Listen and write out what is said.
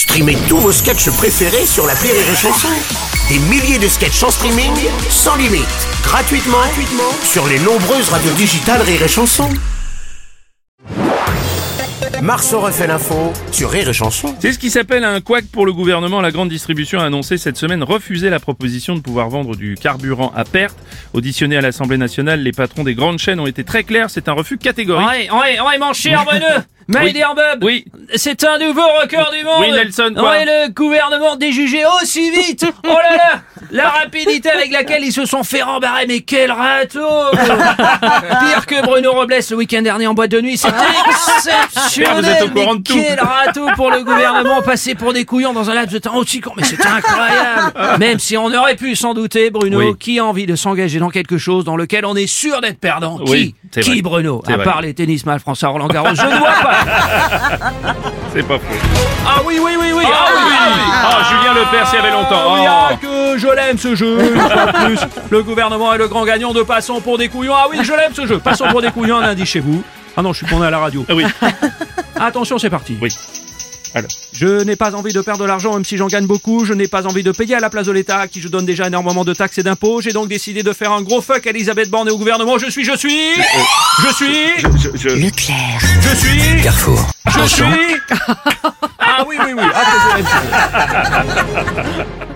Streamez tous vos sketchs préférés sur la Rire et Chanson. Des milliers de sketchs en streaming, sans limite, gratuitement, gratuitement sur les nombreuses radios digitales Rire et Chanson. Marceau refait l'info sur Rire et Chanson. C'est ce qui s'appelle un couac pour le gouvernement. La grande distribution a annoncé cette semaine refuser la proposition de pouvoir vendre du carburant à perte. Auditionnés à l'Assemblée nationale, les patrons des grandes chaînes ont été très clairs. C'est un refus catégorique. Ouais, ouais, ouais, mon cher Bruno My Oui. Bob Oui. C'est un nouveau record du monde. Oui, Nelson, quoi le gouvernement déjugé aussi vite. Oh là là La rapidité avec laquelle ils se sont fait rembarrer, mais quel râteau. Pire que Bruno Robles le week-end dernier en boîte de nuit, c'était exceptionnel. Vous êtes au courant mais de tout. Quel râteau pour le gouvernement passé pour des couillons dans un laps de temps aussi court, mais c'était incroyable. Même si on aurait pu s'en douter, Bruno, Oui. qui a envie de s'engager dans quelque chose dans lequel on est sûr d'être perdant? Oui, Qui? C'est Qui, vrai. Bruno À vrai. part les tennisman français à Roland Garros, je ne vois pas C'est pas faux. Ah oui, oui, oui, oui Ah oui, Ah, Julien Lepers, y avait longtemps. oui, Oh. ah, que je l'aime ce jeu plus. Le gouvernement est le grand gagnant de Passons pour des couillons. Ah oui, je l'aime ce jeu. Passons pour des couillons un lundi chez vous. Ah non, je suis est à la radio. Ah oui, Attention, c'est parti. oui. Alors, Je n'ai pas envie de perdre de l'argent, même si j'en gagne beaucoup. Je n'ai pas envie de payer à la place de l'État, à qui je donne déjà énormément de taxes et d'impôts. J'ai donc décidé de faire un gros fuck à Elisabeth Borne et au gouvernement. Je suis, je suis, je suis, je, je... Leclerc. je suis, Carrefour. je suis. Ah oui, oui, oui. Ah,